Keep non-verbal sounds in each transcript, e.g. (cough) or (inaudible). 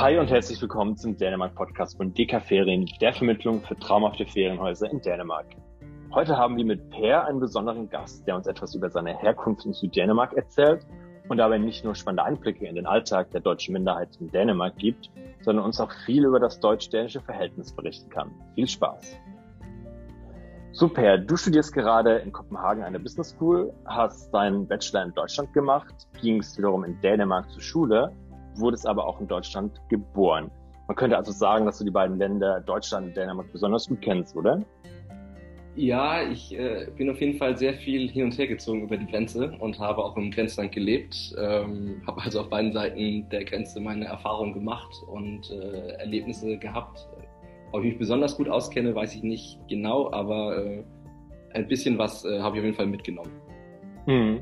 Hi und herzlich willkommen zum Dänemark-Podcast von DK Ferien, der Vermittlung für traumhafte Ferienhäuser in Dänemark. Heute haben wir mit Per einen besonderen Gast, der uns etwas über seine Herkunft in Süddänemark erzählt und dabei nicht nur spannende Einblicke in den Alltag der deutschen Minderheit in Dänemark gibt, sondern uns auch viel über das deutsch-dänische Verhältnis berichten kann. Viel Spaß! Super, du studierst gerade in Kopenhagen der Business School, hast deinen Bachelor in Deutschland gemacht, gingst wiederum in Dänemark zur Schule, wurdest aber auch in Deutschland geboren. Man könnte also sagen, dass du die beiden Länder Deutschland und Dänemark besonders gut kennst, oder? Ja, ich äh, bin auf jeden Fall sehr viel hin und her gezogen über die Grenze und habe auch im Grenzland gelebt. Ähm, habe also auf beiden Seiten der Grenze meine Erfahrungen gemacht und äh, Erlebnisse gehabt. Ob ich mich besonders gut auskenne, weiß ich nicht genau, aber äh, ein bisschen was äh, habe ich auf jeden Fall mitgenommen. Hm.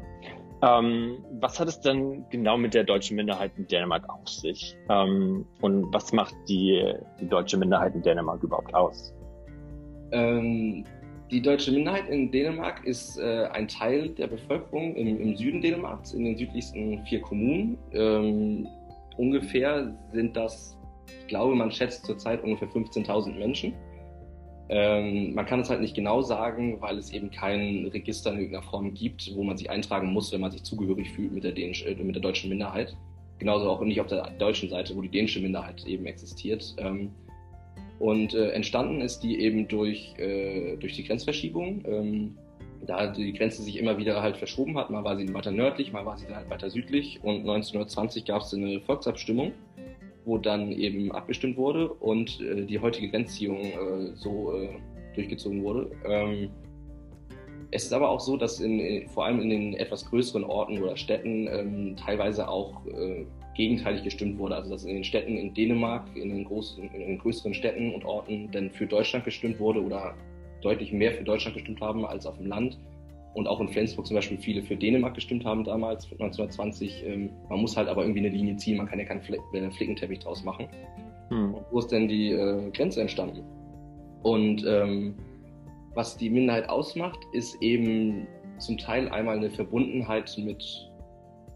Ähm, was hat es denn genau mit der deutschen Minderheit in Dänemark auf sich? Ähm, und was macht die, die deutsche Minderheit in Dänemark überhaupt aus? Ähm, die deutsche Minderheit in Dänemark ist äh, ein Teil der Bevölkerung im, im, Süden Dänemarks, in den südlichsten vier Kommunen. Ähm, ungefähr sind das ich glaube, man schätzt zurzeit ungefähr 15.000 Menschen. Ähm, man kann es halt nicht genau sagen, weil es eben kein Register in irgendeiner Form gibt, wo man sich eintragen muss, wenn man sich zugehörig fühlt mit der, Dänisch, äh, mit der deutschen Minderheit. Genauso auch nicht auf der deutschen Seite, wo die dänische Minderheit eben existiert. Ähm, und äh, entstanden ist die eben durch, äh, durch die Grenzverschiebung. Ähm, da die Grenze sich immer wieder halt verschoben hat. Mal war sie weiter nördlich, mal war sie halt weiter südlich. Und 1920 gab es eine Volksabstimmung wo dann eben abgestimmt wurde und äh, die heutige Grenzziehung äh, so äh, durchgezogen wurde. Ähm, es ist aber auch so, dass in, vor allem in den etwas größeren Orten oder Städten ähm, teilweise auch äh, gegenteilig gestimmt wurde. Also dass in den Städten in Dänemark, in den, großen, in den größeren Städten und Orten dann für Deutschland gestimmt wurde oder deutlich mehr für Deutschland gestimmt haben als auf dem Land und auch in Flensburg zum Beispiel viele für Dänemark gestimmt haben damals, 1920. Ähm, man muss halt aber irgendwie eine Linie ziehen, man kann ja keinen Fle äh, Flickenteppich draus machen. Hm. wo ist denn die äh, Grenze entstanden? Und ähm, was die Minderheit ausmacht, ist eben zum Teil einmal eine Verbundenheit mit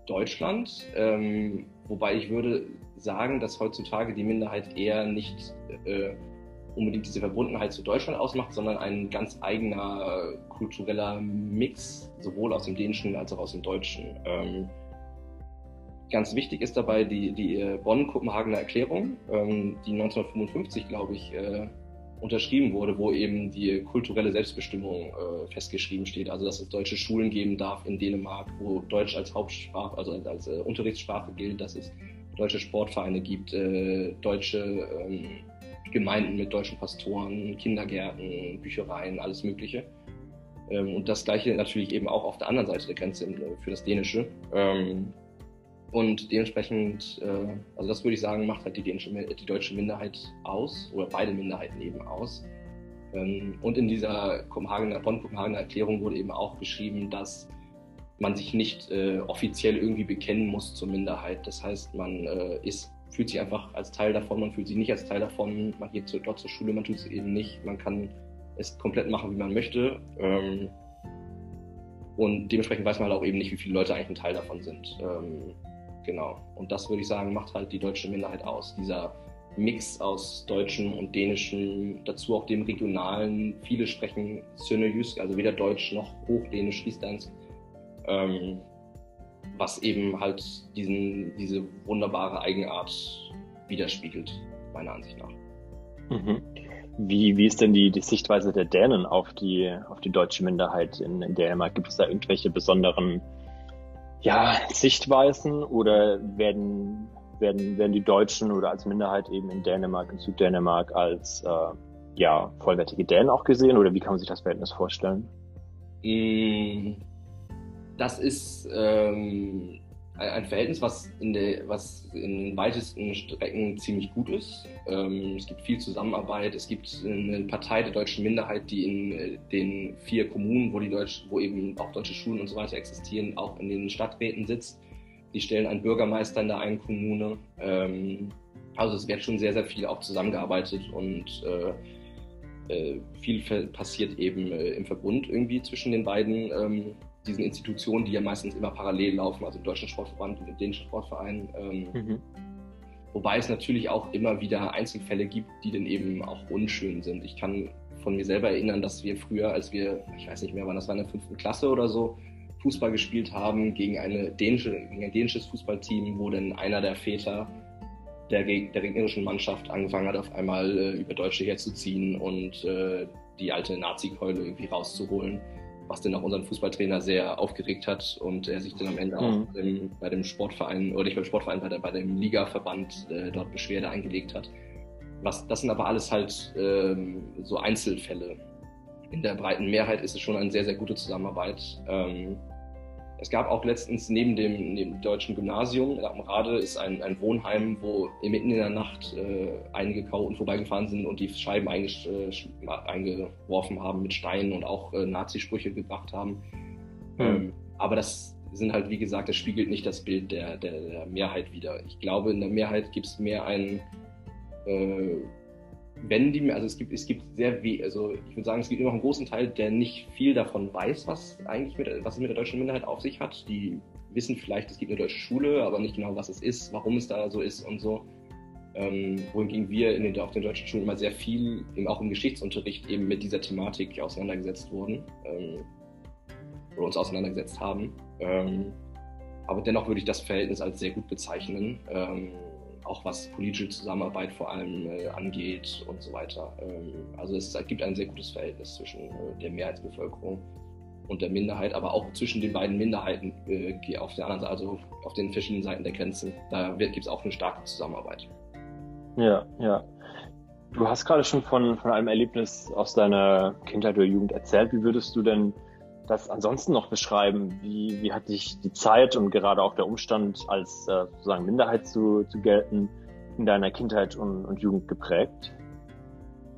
Deutschland, ähm, wobei ich würde sagen, dass heutzutage die Minderheit eher nicht äh, unbedingt diese Verbundenheit zu Deutschland ausmacht, sondern ein ganz eigener kultureller Mix, sowohl aus dem Dänischen als auch aus dem Deutschen. Ähm, ganz wichtig ist dabei die, die äh, Bonn-Kopenhagener Erklärung, ähm, die 1955, glaube ich, äh, unterschrieben wurde, wo eben die kulturelle Selbstbestimmung äh, festgeschrieben steht. Also dass es deutsche Schulen geben darf in Dänemark, wo Deutsch als Hauptsprache, also als, äh, Unterrichtssprache gilt, dass es deutsche Sportvereine gibt, äh, deutsche ähm, Gemeinden mit deutschen Pastoren, Kindergärten, Büchereien, alles Mögliche. Ähm, und das gleiche natürlich eben auch auf der anderen Seite der Grenze für das Dänische. Ähm, und dementsprechend, äh, also das würde ich sagen, macht halt die, dänische, die deutsche Minderheit aus, oder beide Minderheiten eben aus. Ähm, und in dieser Kopenhagener, Bonn-Kopenhagener Erklärung wurde eben auch geschrieben, dass man sich nicht äh, offiziell irgendwie bekennen muss zur Minderheit. Das heißt, man äh, ist fühlt sich einfach als Teil davon, man fühlt sich nicht als Teil davon, man geht dort zur Schule, man tut es eben nicht, man kann es komplett machen, wie man möchte. Ähm, und dementsprechend weiß man halt auch eben nicht, wie viele Leute eigentlich ein Teil davon sind. Ähm, genau. Und das würde ich sagen, macht halt die deutsche Minderheit aus. Dieser Mix aus deutschen und dänischen, dazu auch dem regionalen. Viele sprechen Sønderjysk, also weder Deutsch noch Hochdänisch, Frieslandsk. Ähm, was eben halt diesen, diese wunderbare Eigenart widerspiegelt, meiner Ansicht nach. Mhm. Wie, wie ist denn die, die Sichtweise der Dänen auf die, auf die deutsche Minderheit in, in Dänemark? Gibt es da irgendwelche besonderen ja, Sichtweisen oder werden, werden, werden die Deutschen oder als Minderheit eben in Dänemark, in Süddänemark als äh, ja, vollwertige Dänen auch gesehen oder wie kann man sich das Verhältnis vorstellen? Mm, das ist ähm, ein Verhältnis, was in, der, was in weitesten Strecken ziemlich gut ist. Ähm, es gibt viel Zusammenarbeit. Es gibt eine Partei der deutschen Minderheit, die in äh, den vier Kommunen, wo, die Deutsch, wo eben auch deutsche Schulen und so weiter existieren, auch in den Stadträten sitzt. Die stellen einen Bürgermeister in der einen Kommune. Ähm, also es wird schon sehr, sehr viel auch zusammengearbeitet und äh, äh, viel passiert eben äh, im Verbund irgendwie zwischen den beiden ähm, diesen Institutionen, die ja meistens immer parallel laufen, also im Deutschen Sportverband und im Dänischen Sportverein. Ähm, mhm. wobei es natürlich auch immer wieder Einzelfälle gibt, die dann eben auch unschön sind. Ich kann von mir selber erinnern, dass wir früher, als wir, ich weiß nicht mehr, wann das war in der fünften Klasse oder so, Fußball gespielt haben gegen, eine dänische, gegen ein dänisches Fußballteam, wo dann einer der Väter der, der gegnerischen Mannschaft angefangen hat, auf einmal äh, über Deutsche herzuziehen und äh, die alte Nazi-Keule irgendwie rauszuholen, was dann auch unseren Fußballtrainer sehr aufgeregt hat und er sich dann am Ende mhm. auch bei dem, bei dem, Sportverein, oder nicht beim Sportverein, bei, der, bei dem Ligaverband äh, dort Beschwerde eingelegt hat. Was, das sind aber alles halt ähm, so Einzelfälle. In der breiten Mehrheit ist es schon eine sehr, sehr gute Zusammenarbeit. Ähm, es gab auch letztens neben dem, neben deutschen Gymnasium am Rade ist ein, ein Wohnheim, wo mitten in der Nacht äh, einige Chaoten vorbeigefahren sind und die Scheiben äh, eingeworfen haben mit Steinen und auch äh, Nazi-Sprüche gebracht haben. Mhm. Ähm, aber das sind halt, wie gesagt, das spiegelt nicht das Bild der, der, der Mehrheit wider. Ich glaube, in der Mehrheit gibt es mehr ein äh, wenn die, also es gibt, es gibt sehr wie, also ich würde sagen, es gibt immer noch einen großen Teil, der nicht viel davon weiß, was eigentlich mit, was es mit der deutschen Minderheit auf sich hat. Die wissen vielleicht, es gibt eine deutsche Schule, aber nicht genau, was es ist, warum es da so ist und so. Ähm, wohingegen wir in den, auf den deutschen Schulen immer sehr viel, eben auch im Geschichtsunterricht, eben mit dieser Thematik auseinandergesetzt wurden ähm, oder uns auseinandergesetzt haben. Ähm, aber dennoch würde ich das Verhältnis als sehr gut bezeichnen. Ähm, auch was politische Zusammenarbeit vor allem äh, angeht und so weiter. Ähm, also es, gibt ein sehr gutes Verhältnis zwischen äh, der Mehrheitsbevölkerung und der Minderheit, aber auch zwischen den beiden Minderheiten äh, auf der anderen Seite, also auf den verschiedenen Seiten der Grenze. Da gibt es auch eine starke Zusammenarbeit. Ja, ja. Du hast gerade schon von, von einem Erlebnis aus deiner Kindheit oder Jugend erzählt. Wie würdest du denn das ansonsten noch beschreiben? Wie, wie hat dich die Zeit und gerade auch der Umstand, als äh, sozusagen Minderheit zu, zu gelten, in deiner Kindheit und, und Jugend geprägt?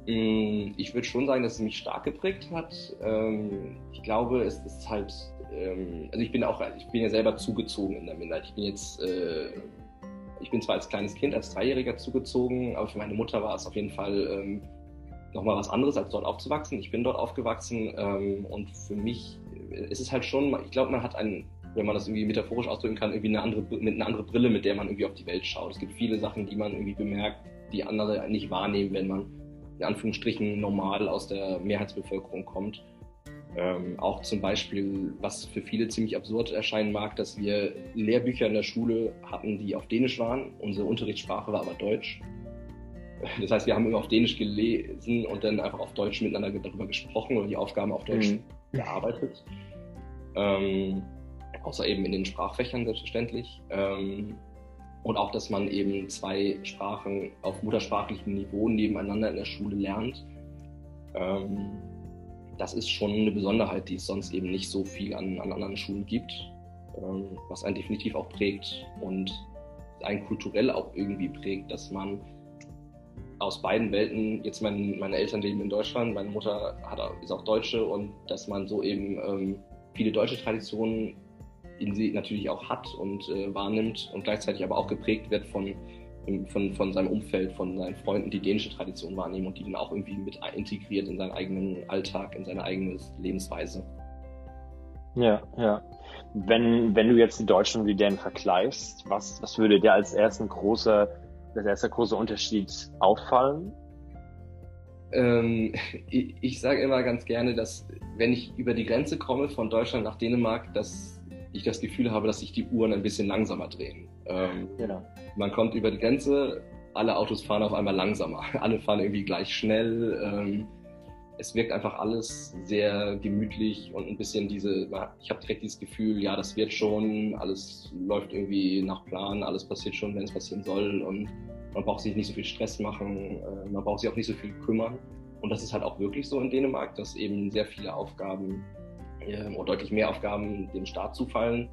Mm, ich würde schon sagen, dass es mich stark geprägt hat. Ähm, ich glaube, es ist halt, ähm, also ich bin auch, ich bin ja selber zugezogen in der Minderheit. Ich bin jetzt, äh, ich bin zwar als kleines Kind, als Dreijähriger zugezogen, aber für meine Mutter war es auf jeden Fall ähm, nochmal was anderes, als dort aufzuwachsen. Ich bin dort aufgewachsen ähm, und für mich ist es halt schon, ich glaube, man hat einen, wenn man das irgendwie metaphorisch ausdrücken kann, irgendwie eine andere, mit eine andere Brille, mit der man irgendwie auf die Welt schaut. Es gibt viele Sachen, die man irgendwie bemerkt, die andere nicht wahrnehmen, wenn man in Anführungsstrichen normal aus der Mehrheitsbevölkerung kommt. Ähm, auch zum Beispiel, was für viele ziemlich absurd erscheinen mag, dass wir Lehrbücher in der Schule hatten, die auf Dänisch waren. Unsere Unterrichtssprache war aber Deutsch. Das heißt, wir haben immer auf Dänisch gelesen und dann einfach auf Deutsch miteinander darüber gesprochen oder die Aufgaben auf Deutsch mhm. gearbeitet. Ähm, außer eben in den Sprachfächern selbstverständlich. Ähm, und auch, dass man eben zwei Sprachen auf muttersprachlichem Niveau nebeneinander in der Schule lernt. Ähm, das ist schon eine Besonderheit, die es sonst eben nicht so viel an, an anderen Schulen gibt, ähm, was einen definitiv auch prägt und einen kulturell auch irgendwie prägt, dass man aus beiden Welten, jetzt mein, meine Eltern leben in Deutschland, meine Mutter hat, ist auch Deutsche und dass man so eben ähm, viele deutsche Traditionen in sie natürlich auch hat und äh, wahrnimmt und gleichzeitig aber auch geprägt wird von, von, von seinem Umfeld, von seinen Freunden, die dänische Tradition wahrnehmen und die dann auch irgendwie mit integriert in seinen eigenen Alltag, in seine eigene Lebensweise. Ja, ja. Wenn, wenn du jetzt die Deutschen und die Dänen vergleichst, was, was würde dir als ersten großer der erste große Unterschied auffallen? Ähm, (laughs) ich, ich sage immer ganz gerne, dass wenn ich über die Grenze komme von Deutschland nach Dänemark, dass ich das Gefühl habe, dass sich die Uhren ein bisschen langsamer drehen. Ähm, genau. Man kommt über die Grenze, alle Autos fahren auf einmal langsamer, (laughs) alle fahren irgendwie gleich schnell. Ähm, es wirkt einfach alles sehr gemütlich und ein bisschen diese, ich habe direkt dieses Gefühl, ja, das wird schon, alles läuft irgendwie nach Plan, alles passiert schon, wenn es passieren soll und man braucht sich nicht so viel Stress machen, äh, man braucht sich auch nicht so viel kümmern. Und das ist halt auch wirklich so in Dänemark, dass eben sehr viele Aufgaben ähm, oder deutlich mehr Aufgaben dem Staat zufallen,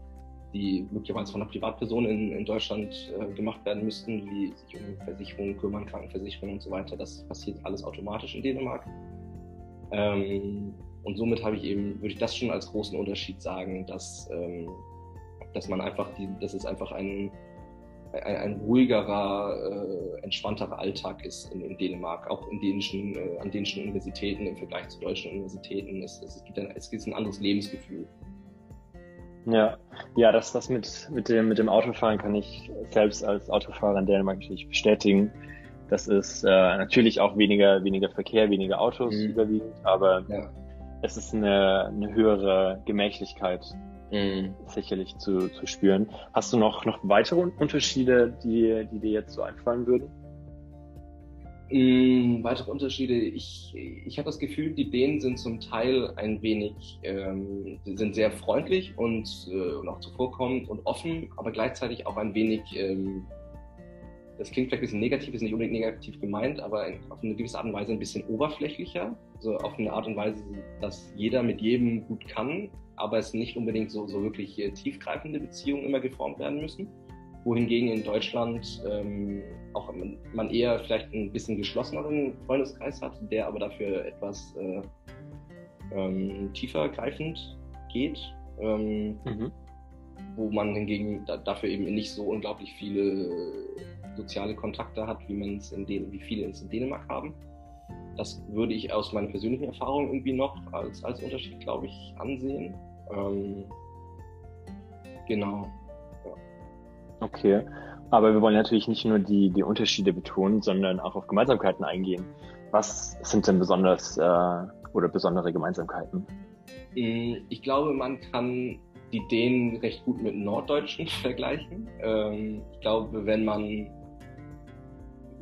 die möglicherweise von einer Privatperson in, in Deutschland äh, gemacht werden müssten, wie sich um Versicherungen kümmern, Krankenversicherungen und so weiter. Das passiert alles automatisch in Dänemark. Ähm, und somit habe ich eben, würde ich das schon als großen Unterschied sagen, dass, ähm, dass man einfach, die, dass es einfach ein, ein, ein ruhigerer, äh, entspannterer Alltag ist in, in Dänemark, auch in dänischen, äh, an dänischen Universitäten im Vergleich zu deutschen Universitäten. Es, es, gibt ein, es gibt ein anderes Lebensgefühl. Ja, ja, das, das mit, mit, dem, mit dem Autofahren kann ich selbst als Autofahrer in Dänemark natürlich bestätigen. Das ist äh, natürlich auch weniger, weniger Verkehr, weniger Autos mhm. überwiegend, aber ja. es ist eine, eine höhere Gemächlichkeit mhm. sicherlich zu, zu spüren. Hast du noch, noch weitere Unterschiede, die, die dir jetzt so einfallen würden? Ähm, weitere Unterschiede, ich, ich habe das Gefühl, die Dänen sind zum Teil ein wenig, ähm, sind sehr freundlich und, äh, und auch zuvorkommend und offen, aber gleichzeitig auch ein wenig, ähm, das klingt vielleicht ein bisschen negativ, ist nicht unbedingt negativ gemeint, aber auf eine gewisse Art und Weise ein bisschen oberflächlicher, also auf eine Art und Weise, dass jeder mit jedem gut kann, aber es nicht unbedingt so, so wirklich äh, tiefgreifende Beziehungen immer geformt werden müssen. Wohingegen in Deutschland ähm, auch man eher vielleicht ein bisschen geschlosseneren Freundeskreis hat, der aber dafür etwas äh, ähm, tiefer greifend geht, ähm, mhm. Wo man hingegen da, dafür eben nicht so unglaublich viele soziale Kontakte hat, wie man es in Dän wie viele es in Dänemark haben. Das würde ich aus meiner persönlichen Erfahrung irgendwie noch als, als Unterschied, glaube ich, ansehen. Ähm, genau. Okay. Aber wir wollen natürlich nicht nur die, die Unterschiede betonen, sondern auch auf Gemeinsamkeiten eingehen. Was sind denn besonders äh, oder besondere Gemeinsamkeiten? Mm, ich glaube, man kann die Dänen recht gut mit Norddeutschen (laughs) vergleichen. Ähm, ich glaube, wenn man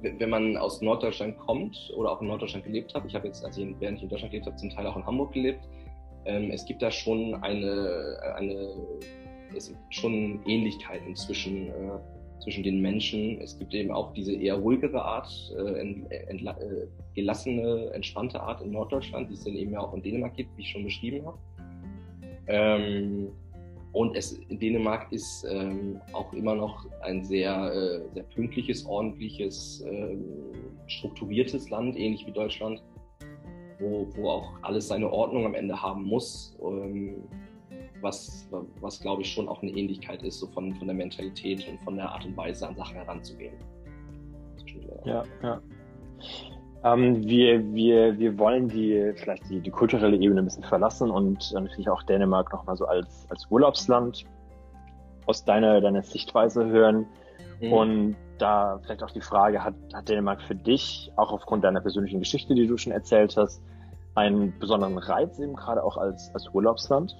wenn man aus Norddeutschland kommt oder auch in Norddeutschland gelebt hat, ich habe jetzt, als ich, während ich in Deutschland gelebt habe, zum Teil auch in Hamburg gelebt, ähm, es gibt da schon eine, eine es gibt schon Ähnlichkeiten zwischen, äh, zwischen den Menschen. Es gibt eben auch diese eher ruhigere Art, äh, ent, ent, äh, gelassene, entspannte Art in Norddeutschland, die es dann eben ja auch in Dänemark gibt, wie ich schon beschrieben habe. Ähm, und es, Dänemark ist ähm, auch immer noch ein sehr, äh, sehr pünktliches, ordentliches, äh, strukturiertes Land, ähnlich wie Deutschland, wo, wo auch alles seine Ordnung am Ende haben muss. Ähm, was, was glaube ich schon auch eine Ähnlichkeit ist, so von, von der Mentalität und von der Art und Weise an Sachen heranzugehen. Ja, ja. Ähm, wir, wir, wir wollen die, vielleicht die, die kulturelle Ebene ein bisschen verlassen und natürlich auch Dänemark nochmal so als, als Urlaubsland aus deiner, deiner Sichtweise hören. Mhm. Und da vielleicht auch die Frage, hat, hat Dänemark für dich, auch aufgrund deiner persönlichen Geschichte, die du schon erzählt hast, einen besonderen Reiz eben gerade auch als, als Urlaubsland?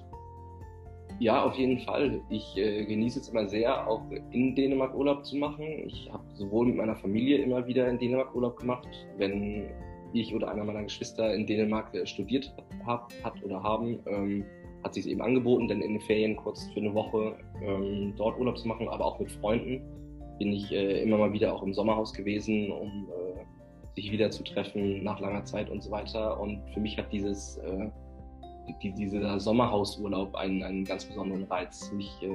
Ja, auf jeden Fall. Ich äh, genieße es immer sehr, auch in Dänemark Urlaub zu machen. Ich habe sowohl mit meiner Familie immer wieder in Dänemark Urlaub gemacht, wenn ich oder einer meiner Geschwister in Dänemark äh, studiert hab, hat oder haben, ähm, hat sich eben angeboten, dann in den Ferien kurz für eine Woche ähm, dort Urlaub zu machen, aber auch mit Freunden bin ich äh, immer mal wieder auch im Sommerhaus gewesen, um äh, sich wieder zu treffen nach langer Zeit und so weiter. Und für mich hat dieses äh, die, dieser Sommerhausurlaub einen, einen ganz besonderen Reiz. Mich, äh,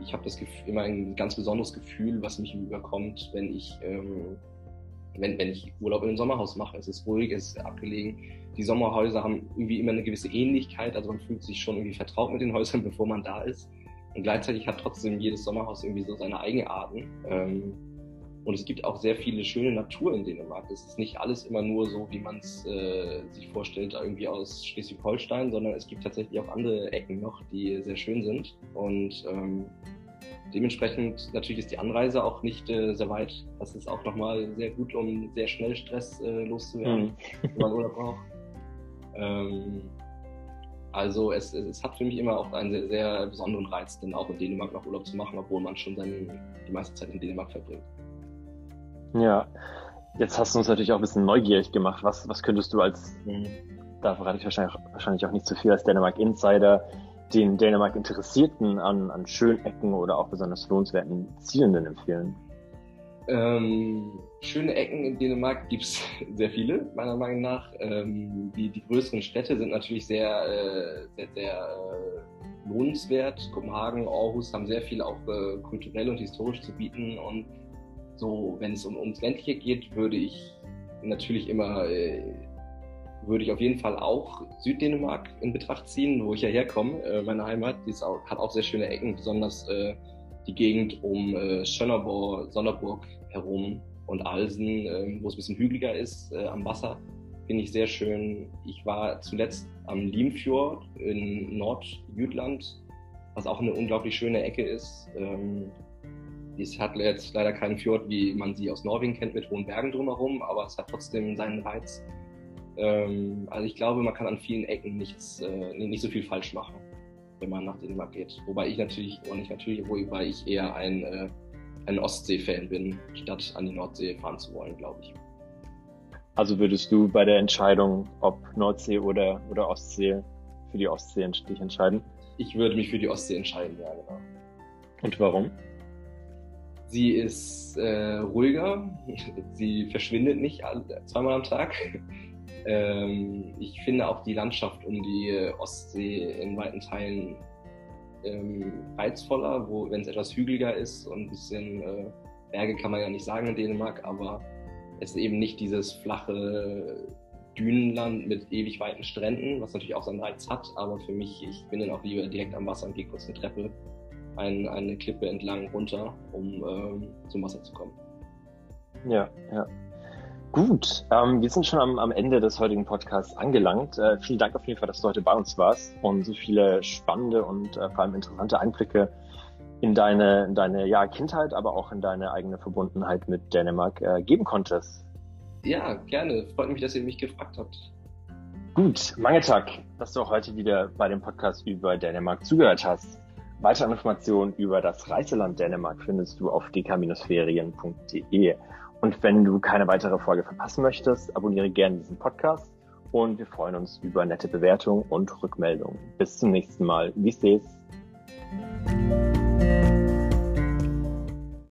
ich habe das Gefühl, immer ein ganz besonderes Gefühl, was mich überkommt, wenn ich, ähm, wenn, wenn ich Urlaub in einem Sommerhaus mache. Es ist ruhig, es ist abgelegen. Die Sommerhäuser haben irgendwie immer eine gewisse Ähnlichkeit, also man fühlt sich schon irgendwie vertraut mit den Häusern, (laughs) bevor man da ist. Und gleichzeitig hat trotzdem jedes Sommerhaus irgendwie so seine Eigenarten. Ähm, und es gibt auch sehr viele schöne Natur in Dänemark. Es ist nicht alles immer nur so, wie man es äh, sich vorstellt, irgendwie aus Schleswig-Holstein, sondern es gibt tatsächlich auch andere Ecken noch, die sehr schön sind. Und ähm, dementsprechend natürlich ist die Anreise auch nicht äh, sehr weit. Das ist auch nochmal sehr gut, um sehr schnell Stress äh, loszuwerden, mhm. wenn man Urlaub braucht. Ähm, also es, es, hat für mich immer auch einen sehr, sehr besonderen Reiz, dann auch in Dänemark noch Urlaub zu machen, obwohl man schon seine, die meiste Zeit in Dänemark verbringt. Ja, jetzt hast du uns natürlich auch ein bisschen neugierig gemacht. Was, was könntest du als, mhm. da verrate ich wahrscheinlich, wahrscheinlich auch nicht zu viel als Dänemark Insider, den Dänemark Interessierten an, an schönen Ecken oder auch besonders lohnenswerten Zielen denn empfehlen? Ähm, schöne Ecken in Dänemark gibt es (laughs) sehr viele, meiner Meinung nach. Ähm, die, die größeren Städte sind natürlich sehr, äh, sehr, sehr äh, lohnenswert. Kopenhagen, Aarhus haben sehr viel auch äh, kulturell und historisch zu bieten und so, wenn es um, ums Ländliche geht, würde ich natürlich immer, äh, würde ich auf jeden Fall auch Süddänemark in Betracht ziehen, wo ich ja herkomme. Äh, meine Heimat, die auch, hat auch sehr schöne Ecken, besonders äh, die Gegend um äh, Schönnerborg, Sonderburg herum und Alsen, äh, wo es ein bisschen hügeliger ist äh, am Wasser, finde ich sehr schön. Ich war zuletzt am Limfjord in Nordjütland was auch eine unglaublich schöne Ecke ist. Ähm, es hat jetzt leider keinen Fjord, wie man sie aus Norwegen kennt, mit hohen Bergen drumherum, aber es hat trotzdem seinen Reiz. Ähm, also ich glaube, man kann an vielen Ecken nichts, äh, nicht so viel falsch machen, wenn man nach Dänemark geht. Wobei ich natürlich, und nicht natürlich, wobei ich eher ein, äh, ein Ostsee-Fan bin, statt an die Nordsee fahren zu wollen, glaube ich. Also würdest du bei der Entscheidung, ob Nordsee oder, oder Ostsee, für die Ostsee dich entscheiden? Ich würde mich für die Ostsee entscheiden, ja, genau. Und warum? Sie ist äh, ruhiger, sie verschwindet nicht zweimal am Tag. (laughs) Ähm, ich finde auch die Landschaft um die Ostsee in weiten Teilen ähm, reizvoller, wo wenn es etwas hügeliger ist und ein bisschen äh, Berge kann man ja nicht sagen in Dänemark, aber es ist eben nicht dieses flache Dünenland mit ewig weiten Stränden, was natürlich auch seinen Reiz hat, aber für mich, ich bin dann auch lieber direkt am Wasser und gehe kurz eine Treppe ein, eine Klippe entlang runter, um ähm, zum Wasser zu kommen. Ja, ja. Gut, ähm, wir sind schon am, am Ende des heutigen Podcasts angelangt. Äh, vielen Dank auf jeden Fall, dass du heute bei uns warst und so viele spannende und äh, vor allem interessante Einblicke in deine, in deine ja, Kindheit, aber auch in deine eigene Verbundenheit mit Dänemark äh, geben konntest. Ja, gerne. Freut mich, dass ihr mich gefragt habt. Gut, Mangetag, dass du auch heute wieder bei dem Podcast über Dänemark zugehört hast. Weitere Informationen über das Reiseland Dänemark findest du auf dk-ferien.de. Und wenn du keine weitere Folge verpassen möchtest, abonniere gerne diesen Podcast und wir freuen uns über nette Bewertungen und Rückmeldungen. Bis zum nächsten Mal. Wie seht's?